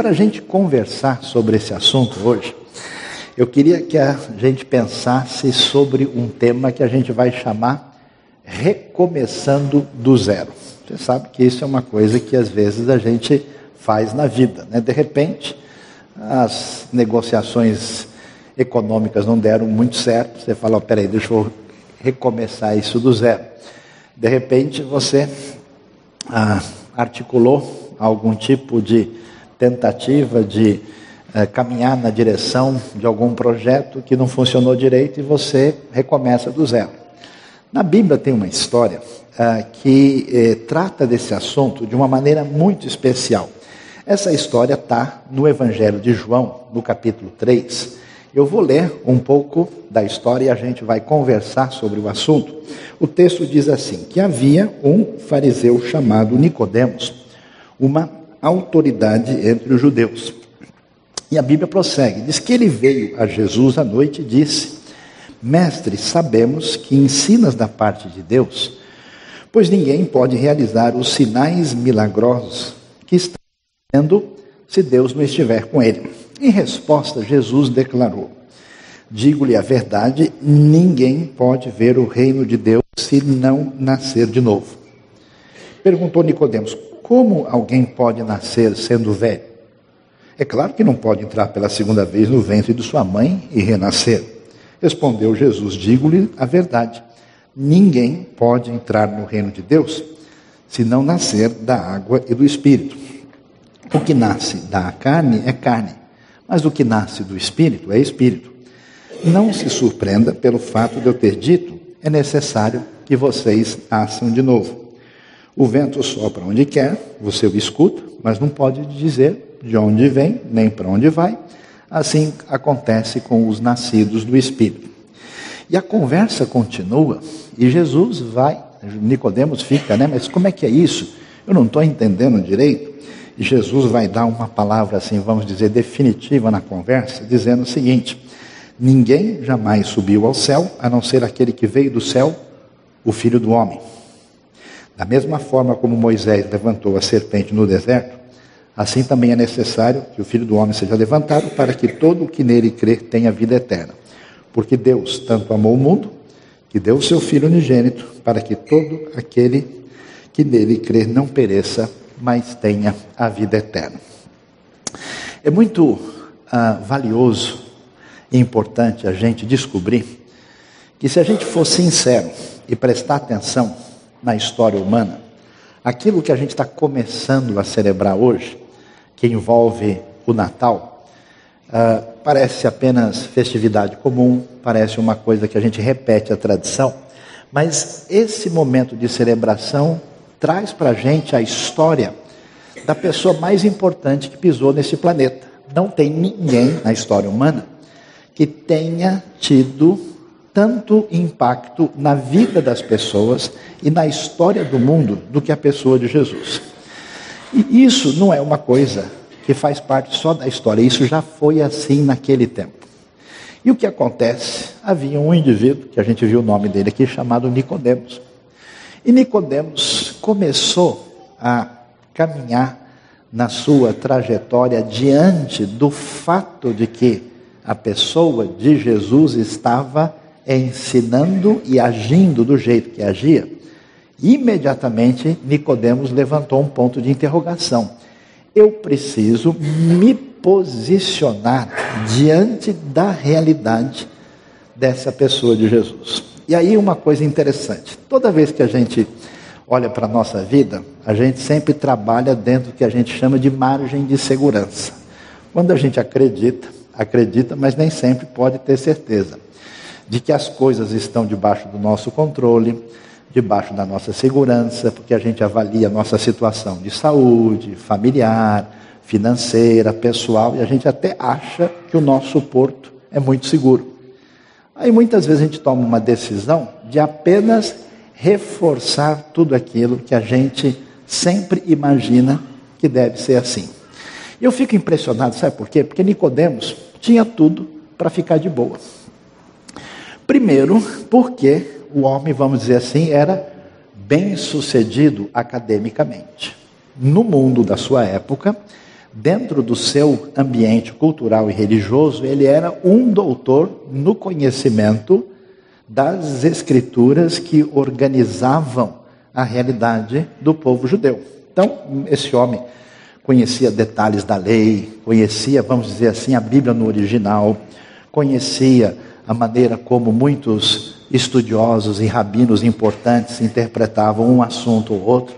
para a gente conversar sobre esse assunto hoje, eu queria que a gente pensasse sobre um tema que a gente vai chamar recomeçando do zero. Você sabe que isso é uma coisa que às vezes a gente faz na vida, né? De repente, as negociações econômicas não deram muito certo, você fala, oh, peraí, deixa eu recomeçar isso do zero. De repente, você ah, articulou algum tipo de tentativa de eh, caminhar na direção de algum projeto que não funcionou direito e você recomeça do zero. Na Bíblia tem uma história ah, que eh, trata desse assunto de uma maneira muito especial. Essa história está no Evangelho de João, no capítulo 3. Eu vou ler um pouco da história e a gente vai conversar sobre o assunto. O texto diz assim: que havia um fariseu chamado Nicodemos, uma autoridade entre os judeus. E a Bíblia prossegue, diz que ele veio a Jesus à noite e disse: Mestre, sabemos que ensinas da parte de Deus, pois ninguém pode realizar os sinais milagrosos que estão fazendo se Deus não estiver com ele. Em resposta, Jesus declarou: Digo-lhe a verdade, ninguém pode ver o reino de Deus se não nascer de novo. Perguntou Nicodemos: Como alguém pode nascer sendo velho? É claro que não pode entrar pela segunda vez no ventre de sua mãe e renascer. Respondeu Jesus: Digo-lhe a verdade. Ninguém pode entrar no reino de Deus se não nascer da água e do espírito. O que nasce da carne é carne, mas o que nasce do espírito é espírito. Não se surpreenda pelo fato de eu ter dito: é necessário que vocês nasçam de novo. O vento sopra onde quer, você o escuta, mas não pode dizer de onde vem, nem para onde vai. Assim acontece com os nascidos do Espírito. E a conversa continua, e Jesus vai, Nicodemos fica, né? Mas como é que é isso? Eu não estou entendendo direito. E Jesus vai dar uma palavra assim, vamos dizer, definitiva na conversa, dizendo o seguinte: Ninguém jamais subiu ao céu, a não ser aquele que veio do céu, o Filho do Homem. Da mesma forma como Moisés levantou a serpente no deserto, assim também é necessário que o Filho do Homem seja levantado para que todo o que nele crer tenha vida eterna. Porque Deus tanto amou o mundo que deu o seu Filho unigênito para que todo aquele que nele crer não pereça, mas tenha a vida eterna. É muito ah, valioso e importante a gente descobrir que se a gente for sincero e prestar atenção na história humana, aquilo que a gente está começando a celebrar hoje, que envolve o Natal, uh, parece apenas festividade comum, parece uma coisa que a gente repete a tradição, mas esse momento de celebração traz para a gente a história da pessoa mais importante que pisou nesse planeta. Não tem ninguém na história humana que tenha tido tanto impacto na vida das pessoas e na história do mundo do que a pessoa de Jesus. E isso não é uma coisa que faz parte só da história, isso já foi assim naquele tempo. E o que acontece? Havia um indivíduo, que a gente viu o nome dele aqui, chamado Nicodemos. E Nicodemos começou a caminhar na sua trajetória diante do fato de que a pessoa de Jesus estava ensinando e agindo do jeito que agia, imediatamente Nicodemos levantou um ponto de interrogação. Eu preciso me posicionar diante da realidade dessa pessoa de Jesus. E aí uma coisa interessante, toda vez que a gente olha para a nossa vida, a gente sempre trabalha dentro do que a gente chama de margem de segurança. Quando a gente acredita, acredita, mas nem sempre pode ter certeza de que as coisas estão debaixo do nosso controle, debaixo da nossa segurança, porque a gente avalia a nossa situação de saúde, familiar, financeira, pessoal, e a gente até acha que o nosso porto é muito seguro. Aí muitas vezes a gente toma uma decisão de apenas reforçar tudo aquilo que a gente sempre imagina que deve ser assim. Eu fico impressionado, sabe por quê? Porque Nicodemos tinha tudo para ficar de boa. Primeiro, porque o homem, vamos dizer assim, era bem sucedido academicamente. No mundo da sua época, dentro do seu ambiente cultural e religioso, ele era um doutor no conhecimento das escrituras que organizavam a realidade do povo judeu. Então, esse homem conhecia detalhes da lei, conhecia, vamos dizer assim, a Bíblia no original, conhecia a maneira como muitos estudiosos e rabinos importantes interpretavam um assunto ou outro.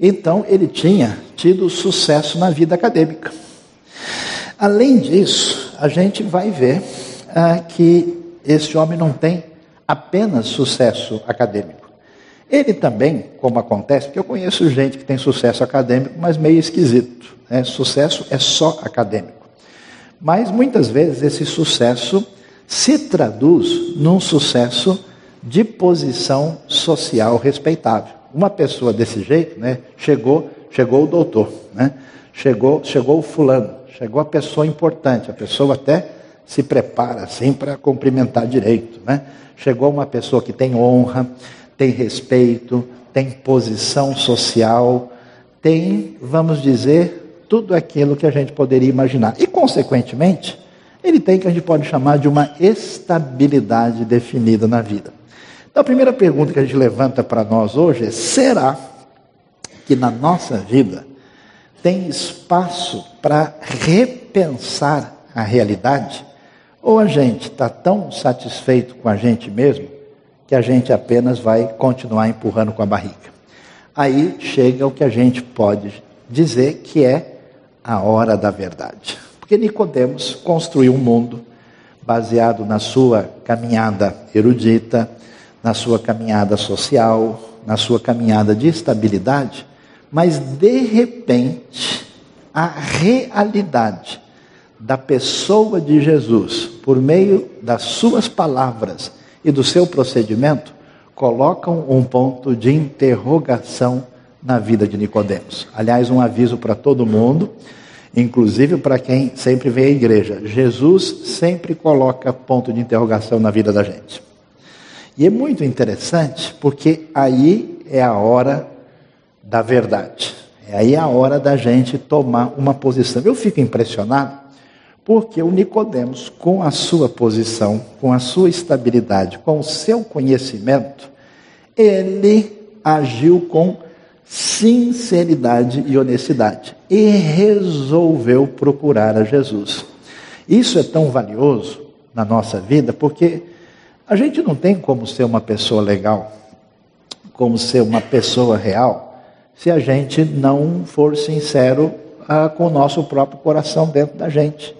Então, ele tinha tido sucesso na vida acadêmica. Além disso, a gente vai ver ah, que esse homem não tem apenas sucesso acadêmico. Ele também, como acontece, porque eu conheço gente que tem sucesso acadêmico, mas meio esquisito. Né? Sucesso é só acadêmico. Mas muitas vezes esse sucesso se traduz num sucesso de posição social respeitável. Uma pessoa desse jeito, né, chegou, chegou o doutor, né? Chegou, chegou o fulano, chegou a pessoa importante, a pessoa até se prepara assim para cumprimentar direito, né? Chegou uma pessoa que tem honra, tem respeito, tem posição social, tem, vamos dizer, tudo aquilo que a gente poderia imaginar. E, consequentemente, ele tem que a gente pode chamar de uma estabilidade definida na vida. Então, a primeira pergunta que a gente levanta para nós hoje é: será que na nossa vida tem espaço para repensar a realidade? Ou a gente está tão satisfeito com a gente mesmo que a gente apenas vai continuar empurrando com a barriga? Aí chega o que a gente pode dizer que é a hora da verdade. Porque Nicodemos construiu um mundo baseado na sua caminhada erudita, na sua caminhada social, na sua caminhada de estabilidade, mas de repente a realidade da pessoa de Jesus, por meio das suas palavras e do seu procedimento, colocam um ponto de interrogação na vida de Nicodemos. Aliás, um aviso para todo mundo, inclusive para quem sempre vem à igreja. Jesus sempre coloca ponto de interrogação na vida da gente. E é muito interessante porque aí é a hora da verdade. É aí a hora da gente tomar uma posição. Eu fico impressionado porque o Nicodemos, com a sua posição, com a sua estabilidade, com o seu conhecimento, ele agiu com sinceridade e honestidade e resolveu procurar a Jesus. Isso é tão valioso na nossa vida porque a gente não tem como ser uma pessoa legal, como ser uma pessoa real, se a gente não for sincero ah, com o nosso próprio coração dentro da gente.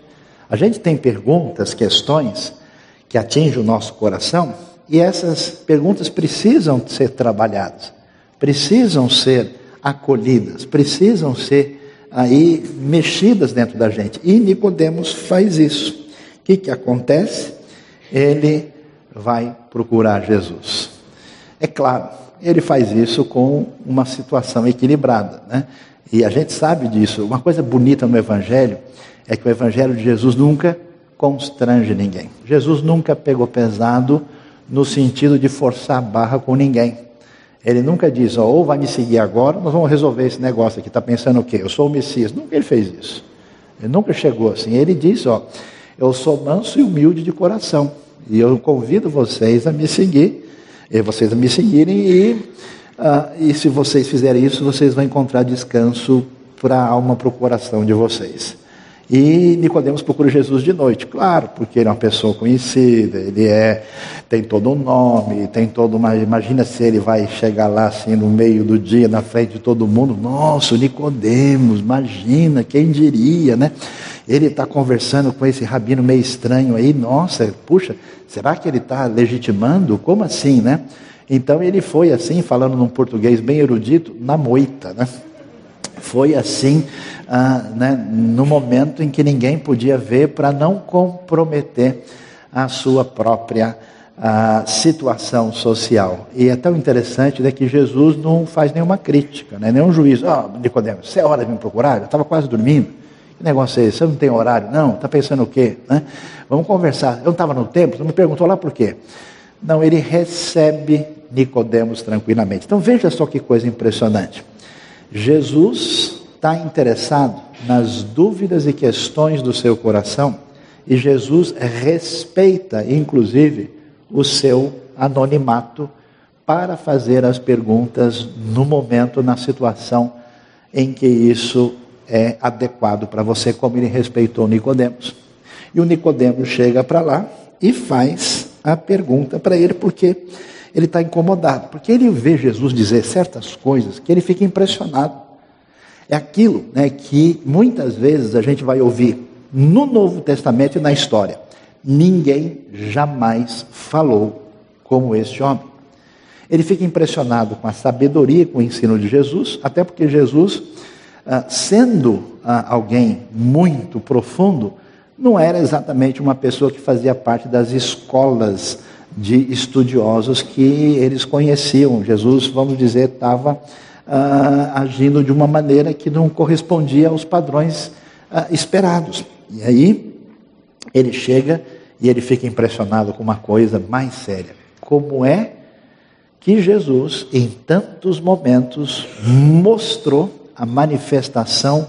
A gente tem perguntas, questões que atingem o nosso coração e essas perguntas precisam ser trabalhadas, precisam ser acolhidas, precisam ser aí mexidas dentro da gente. E Nicodemos faz isso. O que, que acontece? Ele vai procurar Jesus. É claro, ele faz isso com uma situação equilibrada, né? E a gente sabe disso. Uma coisa bonita no Evangelho é que o Evangelho de Jesus nunca constrange ninguém. Jesus nunca pegou pesado no sentido de forçar a barra com ninguém. Ele nunca diz, oh, ou vai me seguir agora, nós vamos resolver esse negócio aqui. Está pensando o quê? Eu sou o Messias. Nunca ele fez isso. Ele nunca chegou assim. Ele diz, ó, eu sou manso e humilde de coração. E eu convido vocês a me seguir, e vocês a me seguirem, e, uh, e se vocês fizerem isso, vocês vão encontrar descanso para a alma, para o coração de vocês. E Nicodemos procura Jesus de noite, claro, porque ele é uma pessoa conhecida, ele é, tem todo um nome, tem todo uma. Imagina se ele vai chegar lá assim no meio do dia, na frente de todo mundo, nossa, Nicodemos, imagina, quem diria, né? Ele está conversando com esse rabino meio estranho aí, nossa, puxa, será que ele está legitimando? Como assim, né? Então ele foi assim, falando num português bem erudito, na moita, né? Foi assim, ah, né, no momento em que ninguém podia ver, para não comprometer a sua própria ah, situação social. E é tão interessante né, que Jesus não faz nenhuma crítica, né, nenhum juízo. Ah, oh, você é hora de me procurar? Eu estava quase dormindo. Que negócio é esse? Você não tem horário? Não, está pensando o quê? Né? Vamos conversar. Eu não estava no tempo, você me perguntou lá por quê. Não, ele recebe Nicodemos tranquilamente. Então veja só que coisa impressionante. Jesus está interessado nas dúvidas e questões do seu coração, e Jesus respeita, inclusive, o seu anonimato para fazer as perguntas no momento, na situação em que isso é adequado para você, como ele respeitou Nicodemos. E o Nicodemos chega para lá e faz a pergunta para ele, porque ele está incomodado, porque ele vê Jesus dizer certas coisas que ele fica impressionado. É aquilo né, que muitas vezes a gente vai ouvir no Novo Testamento e na história. Ninguém jamais falou como este homem. Ele fica impressionado com a sabedoria, com o ensino de Jesus, até porque Jesus, ah, sendo ah, alguém muito profundo, não era exatamente uma pessoa que fazia parte das escolas de estudiosos que eles conheciam. Jesus, vamos dizer, estava ah, agindo de uma maneira que não correspondia aos padrões esperados. E aí ele chega e ele fica impressionado com uma coisa mais séria. Como é que Jesus, em tantos momentos, mostrou a manifestação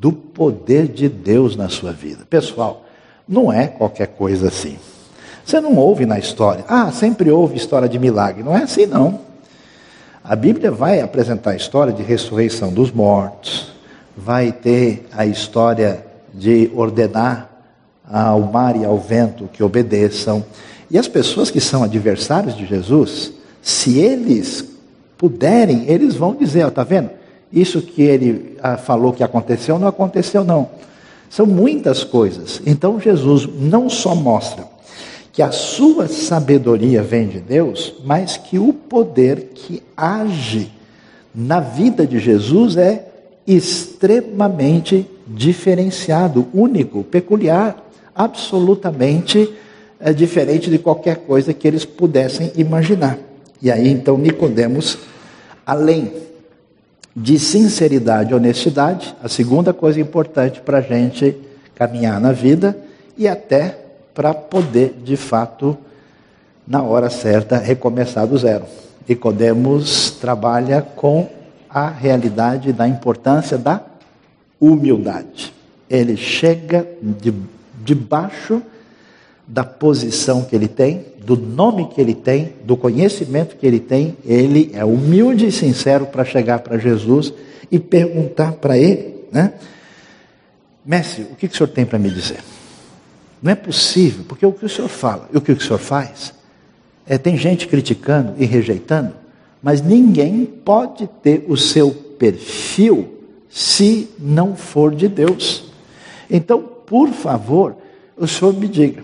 do poder de Deus na sua vida. Pessoal, não é qualquer coisa assim. Você não ouve na história, ah, sempre houve história de milagre. Não é assim, não. A Bíblia vai apresentar a história de ressurreição dos mortos, vai ter a história de ordenar ao mar e ao vento que obedeçam. E as pessoas que são adversários de Jesus, se eles puderem, eles vão dizer, está vendo? Isso que ele ah, falou que aconteceu, não aconteceu não. São muitas coisas. Então Jesus não só mostra que a sua sabedoria vem de Deus, mas que o poder que age na vida de Jesus é extremamente diferenciado, único, peculiar, absolutamente é, diferente de qualquer coisa que eles pudessem imaginar. E aí então Nicodemos, além de sinceridade e honestidade, a segunda coisa importante para a gente caminhar na vida e até para poder, de fato, na hora certa, recomeçar do zero. Nicodemos trabalha com a realidade da importância da humildade. Ele chega de, debaixo da posição que ele tem, do nome que ele tem, do conhecimento que ele tem, ele é humilde e sincero para chegar para Jesus e perguntar para ele, né? Mestre, o que, que o senhor tem para me dizer? Não é possível, porque o que o senhor fala e o que o senhor faz, é, tem gente criticando e rejeitando, mas ninguém pode ter o seu perfil se não for de Deus. Então, por favor, o senhor me diga.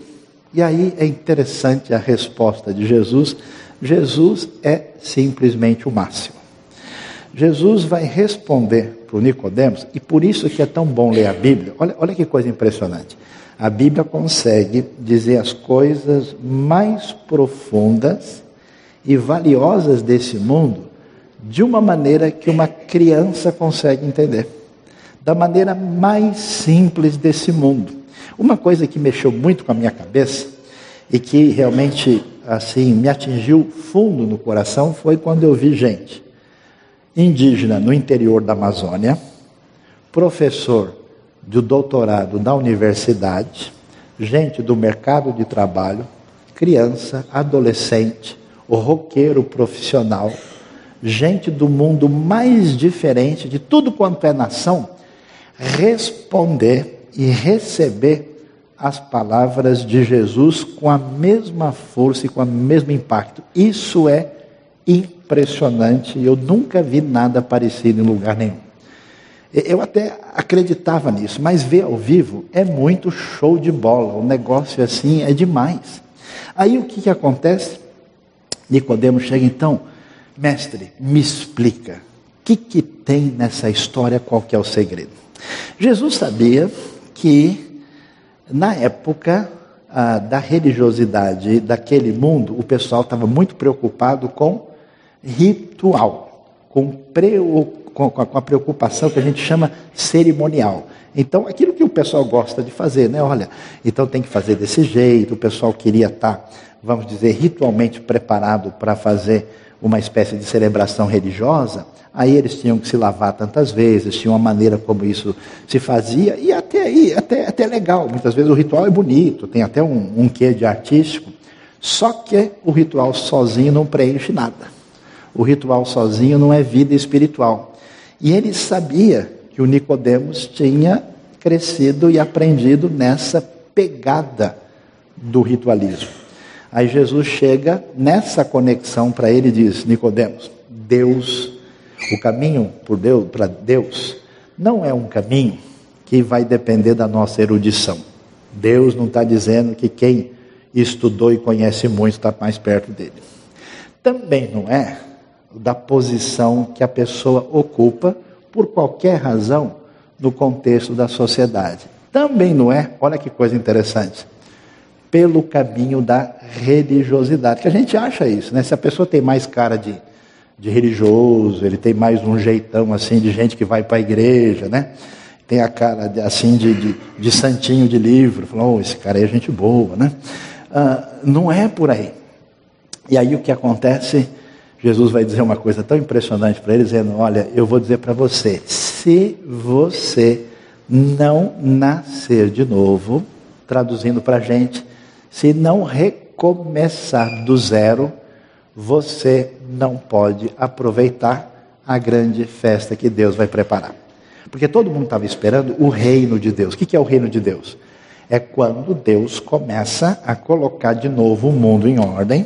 E aí é interessante a resposta de Jesus. Jesus é simplesmente o máximo. Jesus vai responder para o Nicodemos, e por isso que é tão bom ler a Bíblia. Olha, olha que coisa impressionante. A Bíblia consegue dizer as coisas mais profundas e valiosas desse mundo de uma maneira que uma criança consegue entender. Da maneira mais simples desse mundo. Uma coisa que mexeu muito com a minha cabeça e que realmente assim me atingiu fundo no coração foi quando eu vi gente indígena no interior da Amazônia, professor de doutorado na universidade, gente do mercado de trabalho, criança, adolescente, o roqueiro profissional, gente do mundo mais diferente de tudo quanto é nação, responder e receber as palavras de Jesus com a mesma força e com o mesmo impacto. Isso é impressionante. Eu nunca vi nada parecido em lugar nenhum. Eu até acreditava nisso, mas ver ao vivo é muito show de bola. O negócio assim é demais. Aí o que, que acontece? Nicodemo chega então, mestre, me explica. O que, que tem nessa história? Qual que é o segredo? Jesus sabia que na época ah, da religiosidade daquele mundo, o pessoal estava muito preocupado com ritual, com, com, com a preocupação que a gente chama cerimonial. Então, aquilo que o pessoal gosta de fazer, né? Olha, então tem que fazer desse jeito, o pessoal queria estar tá vamos dizer, ritualmente preparado para fazer uma espécie de celebração religiosa, aí eles tinham que se lavar tantas vezes, tinha uma maneira como isso se fazia, e até aí, até, até legal. Muitas vezes o ritual é bonito, tem até um, um quê de artístico, só que o ritual sozinho não preenche nada. O ritual sozinho não é vida espiritual. E ele sabia que o Nicodemos tinha crescido e aprendido nessa pegada do ritualismo. Aí Jesus chega nessa conexão para ele e diz: Nicodemos, Deus, o caminho por Deus para Deus não é um caminho que vai depender da nossa erudição. Deus não está dizendo que quem estudou e conhece muito está mais perto dele. Também não é da posição que a pessoa ocupa por qualquer razão no contexto da sociedade. Também não é, olha que coisa interessante, pelo caminho da religiosidade, que a gente acha isso, né? Se a pessoa tem mais cara de, de religioso, ele tem mais um jeitão assim de gente que vai para a igreja, né? Tem a cara de, assim de, de, de, santinho de livro, falou, oh, esse cara aí é gente boa, né? Ah, não é por aí. E aí o que acontece? Jesus vai dizer uma coisa tão impressionante para ele, dizendo: Olha, eu vou dizer para você, se você não nascer de novo, traduzindo para a gente, se não recomeçar do zero, você não pode aproveitar a grande festa que Deus vai preparar. Porque todo mundo estava esperando o reino de Deus. O que é o reino de Deus? É quando Deus começa a colocar de novo o mundo em ordem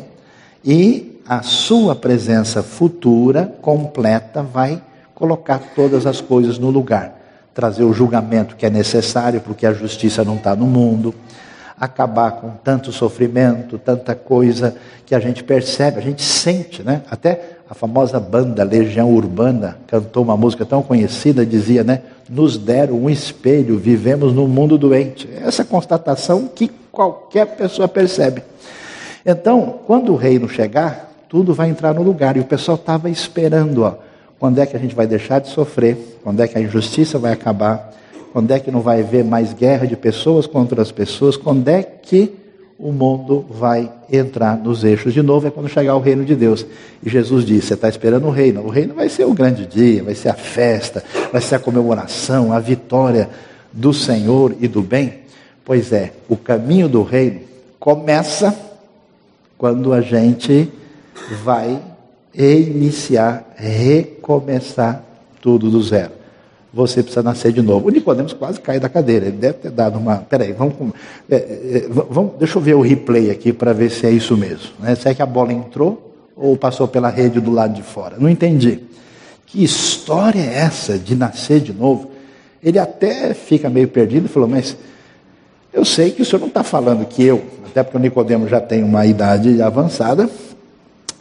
e a sua presença futura, completa, vai colocar todas as coisas no lugar. Trazer o julgamento que é necessário, porque a justiça não está no mundo acabar com tanto sofrimento, tanta coisa que a gente percebe, a gente sente, né? Até a famosa banda Legião Urbana cantou uma música tão conhecida, dizia, né? Nos deram um espelho, vivemos num mundo doente. Essa constatação que qualquer pessoa percebe. Então, quando o reino chegar, tudo vai entrar no lugar. E o pessoal estava esperando, ó, quando é que a gente vai deixar de sofrer, quando é que a injustiça vai acabar, quando é que não vai haver mais guerra de pessoas contra as pessoas? Quando é que o mundo vai entrar nos eixos de novo? É quando chegar o reino de Deus. E Jesus disse: Você está esperando o reino. O reino vai ser o grande dia, vai ser a festa, vai ser a comemoração, a vitória do Senhor e do bem. Pois é, o caminho do reino começa quando a gente vai iniciar, recomeçar tudo do zero você precisa nascer de novo. O Nicodemos quase cai da cadeira. Ele deve ter dado uma. Peraí, vamos, é, é, vamos deixa eu ver o replay aqui para ver se é isso mesmo. Né? Se é que a bola entrou ou passou pela rede do lado de fora. Não entendi. Que história é essa de nascer de novo? Ele até fica meio perdido e falou, mas eu sei que o senhor não está falando que eu, até porque o Nicodemo já tem uma idade avançada,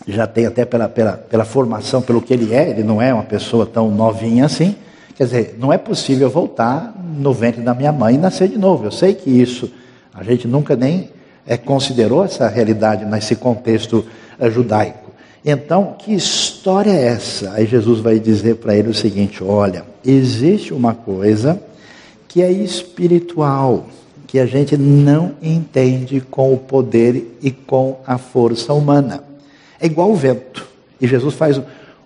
já tem até pela, pela, pela formação, pelo que ele é, ele não é uma pessoa tão novinha assim. Quer dizer, não é possível voltar no ventre da minha mãe e nascer de novo. Eu sei que isso, a gente nunca nem é, considerou essa realidade nesse contexto é, judaico. Então, que história é essa? Aí Jesus vai dizer para ele o seguinte: olha, existe uma coisa que é espiritual, que a gente não entende com o poder e com a força humana. É igual o vento. E Jesus faz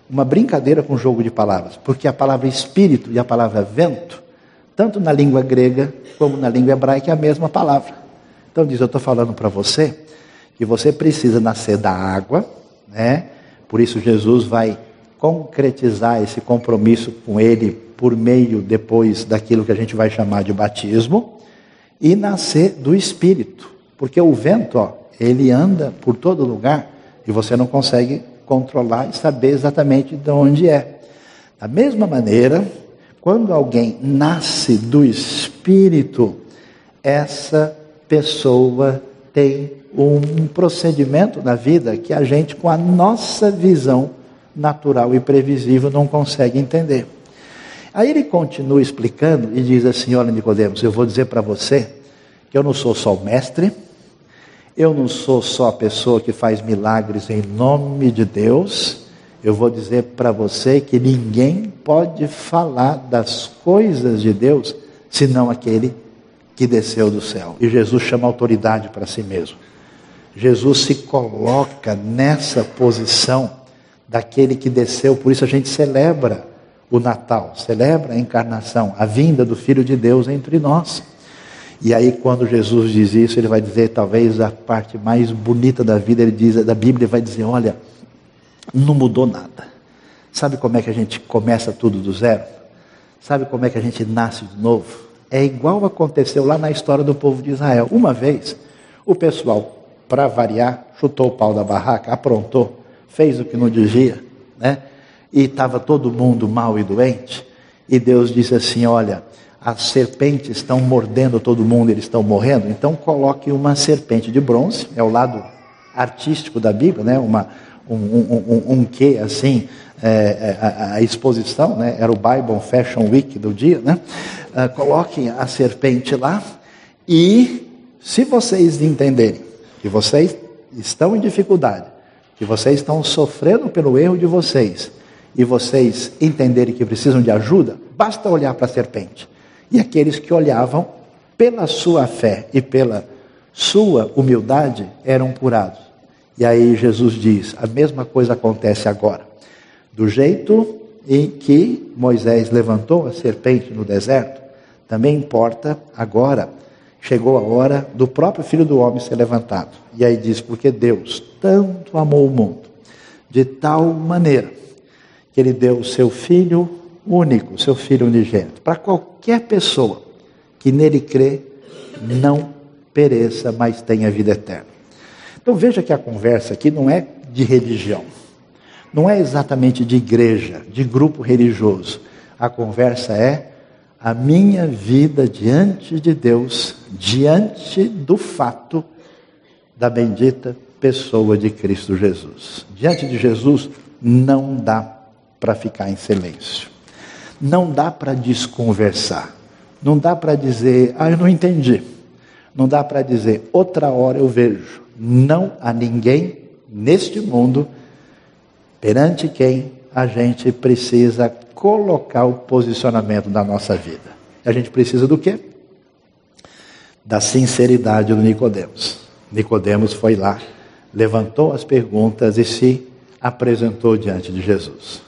uma brincadeira com o jogo de palavras, porque a palavra espírito e a palavra vento, tanto na língua grega como na língua hebraica, é a mesma palavra. Então diz: Eu estou falando para você que você precisa nascer da água, né? Por isso Jesus vai concretizar esse compromisso com ele por meio depois daquilo que a gente vai chamar de batismo e nascer do espírito, porque o vento, ó, ele anda por todo lugar e você não consegue controlar e saber exatamente de onde é. Da mesma maneira, quando alguém nasce do Espírito, essa pessoa tem um procedimento na vida que a gente, com a nossa visão natural e previsível, não consegue entender. Aí ele continua explicando e diz assim: Olha, Nicodemos, eu vou dizer para você que eu não sou só o mestre, eu não sou só a pessoa que faz milagres em nome de Deus. Eu vou dizer para você que ninguém pode falar das coisas de Deus senão aquele que desceu do céu. E Jesus chama autoridade para si mesmo. Jesus se coloca nessa posição daquele que desceu, por isso a gente celebra o Natal, celebra a encarnação, a vinda do Filho de Deus entre nós. E aí, quando Jesus diz isso, ele vai dizer, talvez a parte mais bonita da vida, ele diz, da Bíblia, vai dizer: olha, não mudou nada. Sabe como é que a gente começa tudo do zero? Sabe como é que a gente nasce de novo? É igual aconteceu lá na história do povo de Israel. Uma vez, o pessoal, para variar, chutou o pau da barraca, aprontou, fez o que não devia, né? E estava todo mundo mal e doente. E Deus disse assim: Olha, as serpentes estão mordendo todo mundo, eles estão morrendo, então coloque uma serpente de bronze, é o lado artístico da Bíblia, né? uma, um, um, um, um quê assim, é, é, a, a, exposição, né? era o Bible Fashion Week do dia, né? Uh, a serpente lá e se vocês entenderem que vocês estão em dificuldade, que vocês estão sofrendo pelo erro de vocês, e vocês entenderem que precisam de ajuda, basta olhar para a serpente e aqueles que olhavam pela sua fé e pela sua humildade eram curados. E aí Jesus diz: a mesma coisa acontece agora. Do jeito em que Moisés levantou a serpente no deserto, também importa agora. Chegou a hora do próprio Filho do Homem ser levantado. E aí diz: porque Deus tanto amou o mundo, de tal maneira, que ele deu o seu Filho único, seu Filho unigênito, para qualquer pessoa que nele crê, não pereça, mas tenha vida eterna. Então veja que a conversa aqui não é de religião, não é exatamente de igreja, de grupo religioso. A conversa é a minha vida diante de Deus, diante do fato da bendita pessoa de Cristo Jesus. Diante de Jesus não dá para ficar em silêncio. Não dá para desconversar. Não dá para dizer, ah, eu não entendi. Não dá para dizer, outra hora eu vejo. Não há ninguém neste mundo perante quem a gente precisa colocar o posicionamento da nossa vida. A gente precisa do quê? Da sinceridade do Nicodemos. Nicodemos foi lá, levantou as perguntas e se apresentou diante de Jesus.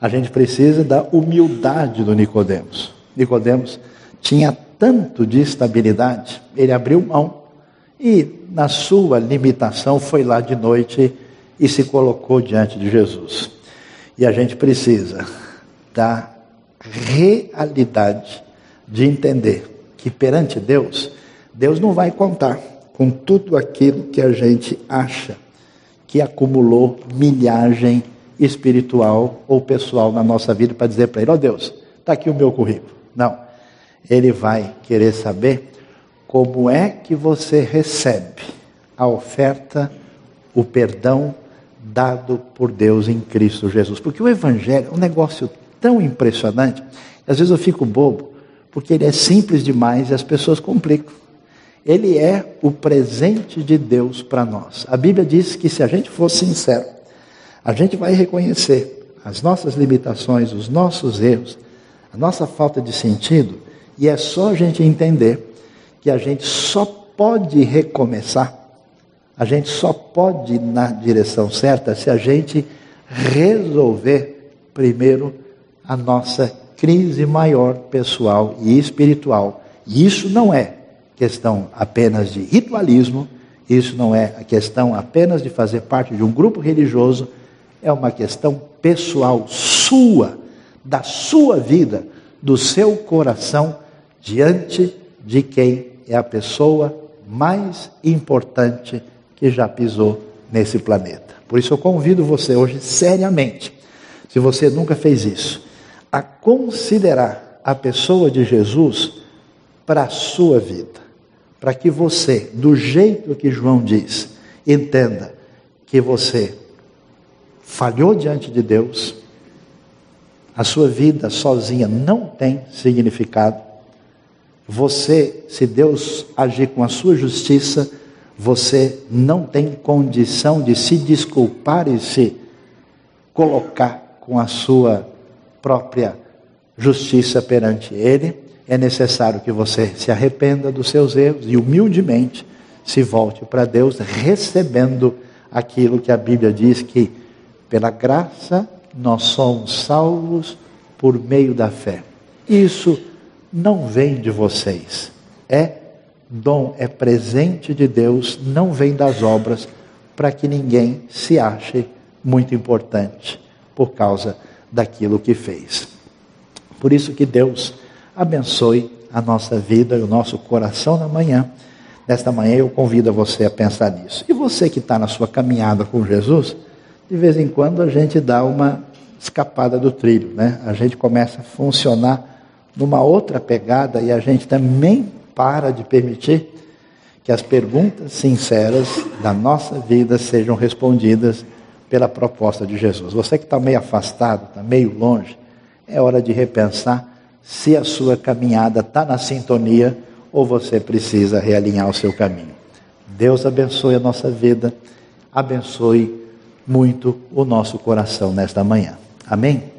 A gente precisa da humildade do Nicodemos. Nicodemos tinha tanto de estabilidade, ele abriu mão e na sua limitação foi lá de noite e se colocou diante de Jesus. E a gente precisa da realidade de entender que perante Deus, Deus não vai contar com tudo aquilo que a gente acha que acumulou milhagem espiritual ou pessoal na nossa vida para dizer para ele: Ó oh Deus, está aqui o meu currículo. Não. Ele vai querer saber como é que você recebe a oferta, o perdão dado por Deus em Cristo Jesus. Porque o Evangelho é um negócio tão impressionante, às vezes eu fico bobo, porque ele é simples demais e as pessoas complicam. Ele é o presente de Deus para nós. A Bíblia diz que se a gente for sincero, a gente vai reconhecer as nossas limitações, os nossos erros, a nossa falta de sentido, e é só a gente entender que a gente só pode recomeçar, a gente só pode ir na direção certa se a gente resolver primeiro a nossa crise maior pessoal e espiritual. E isso não é questão apenas de ritualismo, isso não é a questão apenas de fazer parte de um grupo religioso, é uma questão pessoal sua, da sua vida, do seu coração, diante de quem é a pessoa mais importante que já pisou nesse planeta. Por isso eu convido você hoje, seriamente, se você nunca fez isso, a considerar a pessoa de Jesus para a sua vida, para que você, do jeito que João diz, entenda que você falhou diante de Deus, a sua vida sozinha não tem significado. Você, se Deus agir com a sua justiça, você não tem condição de se desculpar e se colocar com a sua própria justiça perante Ele. É necessário que você se arrependa dos seus erros e humildemente se volte para Deus recebendo aquilo que a Bíblia diz que pela graça nós somos salvos por meio da fé. Isso não vem de vocês, é dom, é presente de Deus, não vem das obras, para que ninguém se ache muito importante por causa daquilo que fez. Por isso que Deus abençoe a nossa vida e o nosso coração na manhã. Nesta manhã eu convido você a pensar nisso. E você que está na sua caminhada com Jesus, de vez em quando a gente dá uma escapada do trilho, né? A gente começa a funcionar numa outra pegada e a gente também para de permitir que as perguntas sinceras da nossa vida sejam respondidas pela proposta de Jesus. Você que está meio afastado, está meio longe, é hora de repensar se a sua caminhada está na sintonia ou você precisa realinhar o seu caminho. Deus abençoe a nossa vida, abençoe muito o nosso coração nesta manhã. Amém?